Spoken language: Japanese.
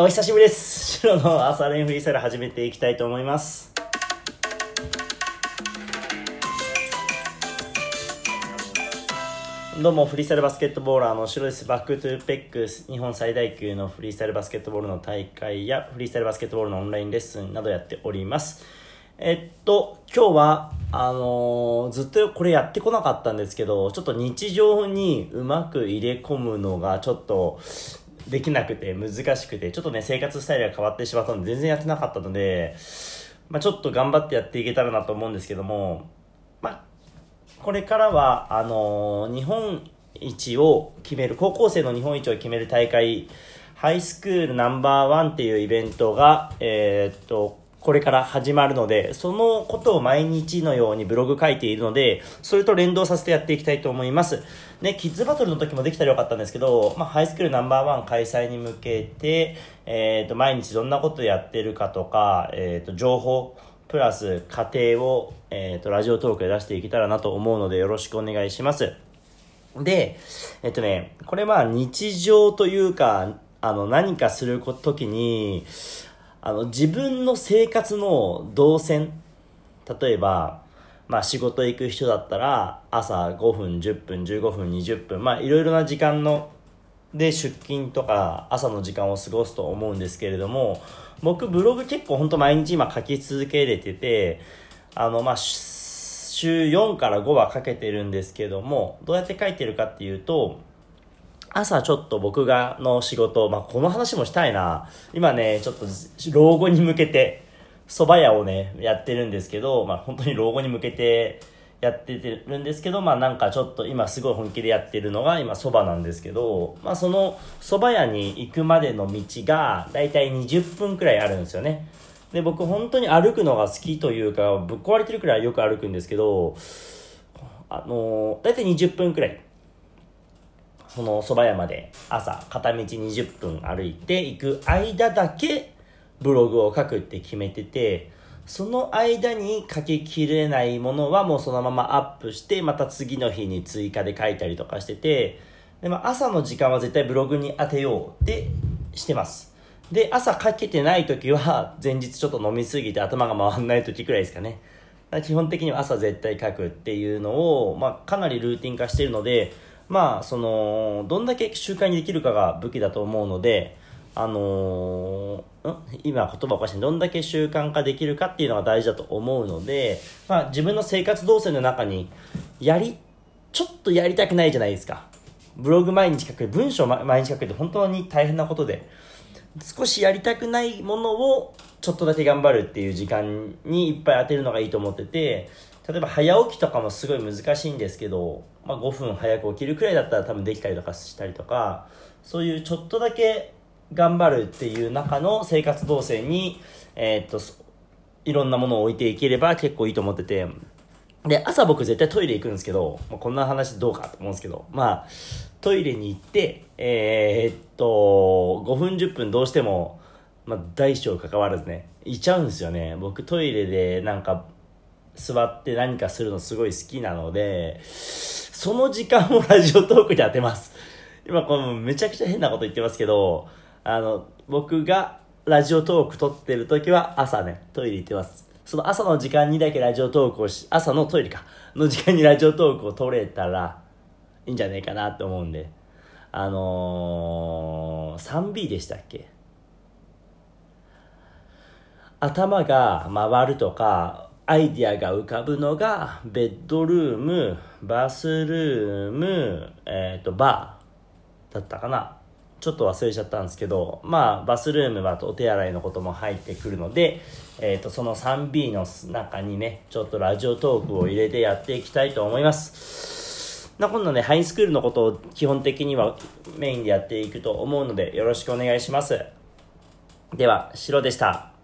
お久しぶりです。白の朝練フリースタイル始めていきたいと思います。どうも、フリースタイルバスケットボーラーの白です。バックトゥーペックス、日本最大級のフリースタイルバスケットボールの大会や、フリースタイルバスケットボールのオンラインレッスンなどやっております。えっと、今日は、あのーずっとこれやってこなかったんですけど、ちょっと日常にうまく入れ込むのがちょっとできなくて難しくて、ちょっとね、生活スタイルが変わってしまったので、全然やってなかったので、まあちょっと頑張ってやっていけたらなと思うんですけども、まあこれからは、あのー日本一を決める、高校生の日本一を決める大会、ハイスクールナンバーワンっていうイベントが、えーっと、これから始まるので、そのことを毎日のようにブログ書いているので、それと連動させてやっていきたいと思います。ね、キッズバトルの時もできたらよかったんですけど、まあ、ハイスクールナンバーワン開催に向けて、えーと、毎日どんなことやってるかとか、えーと、情報、プラス過程を、えー、とラジオトークで出していけたらなと思うのでよろしくお願いします。で、えっとね、これまあ日常というか、あの何かするときに、あの自分の生活の動線、例えば、まあ仕事行く人だったら朝5分、10分、15分、20分、まあいろいろな時間ので出勤とか朝の時間を過ごすと思うんですけれども僕ブログ結構本当毎日今書き続けれててあのまあ週4から5は書けてるんですけどもどうやって書いてるかっていうと朝ちょっと僕がの仕事、まあ、この話もしたいな今ねちょっと老後に向けて蕎麦屋をねやってるんですけど、まあ、本当に老後に向けてやっててるんですけど、まあなんかちょっと今すごい本気でやってるのが今蕎麦なんですけど、まあその蕎麦屋に行くまでの道がだいたい20分くらいあるんですよね。で、僕本当に歩くのが好きというか、ぶっ壊れてるくらいよく歩くんですけど、あのー、だいたい20分くらい。その蕎麦屋まで朝片道20分歩いて行く間だけブログを書くって決めてて、その間に書ききれないものはもうそのままアップして、また次の日に追加で書いたりとかしてて、でも朝の時間は絶対ブログに当てようってしてます。で、朝書けてない時は前日ちょっと飲みすぎて頭が回んない時くらいですかね。基本的には朝絶対書くっていうのを、まあかなりルーティン化してるので、まあその、どんだけ習慣にできるかが武器だと思うので、あのー、ん？今言葉おかしいどんだけ習慣化できるかっていうのが大事だと思うので、まあ、自分の生活動線の中にやりちょっとやりたくないじゃないですか。ブログ毎日書く文章毎日書くって本当に大変なことで少しやりたくないものをちょっとだけ頑張るっていう時間にいっぱい当てるのがいいと思ってて例えば早起きとかもすごい難しいんですけど、まあ、5分早く起きるくらいだったら多分できたりとかしたりとかそういうちょっとだけ頑張るっていう中の生活動線に、えー、っと、いろんなものを置いていければ結構いいと思ってて、で、朝僕絶対トイレ行くんですけど、まあ、こんな話どうかと思うんですけど、まあ、トイレに行って、えー、っと、5分10分どうしても、まあ、大小関わらずね、いちゃうんですよね。僕トイレでなんか、座って何かするのすごい好きなので、その時間をラジオトークで当てます。今このめちゃくちゃ変なこと言ってますけど、あの、僕がラジオトーク撮ってる時は朝ね、トイレ行ってます。その朝の時間にだけラジオトークをし、朝のトイレか、の時間にラジオトークを撮れたらいいんじゃないかなと思うんで。あのー、3B でしたっけ？頭が回るとか、アイディアが浮かぶのが、ベッドルーム、バスルーム、えっ、ー、と、バーだったかな。ちょっと忘れちゃったんですけど、まあ、バスルームはお手洗いのことも入ってくるので、えっ、ー、と、その 3B の中にね、ちょっとラジオトークを入れてやっていきたいと思います。な、今度ね、ハイスクールのことを基本的にはメインでやっていくと思うので、よろしくお願いします。では、シロでした。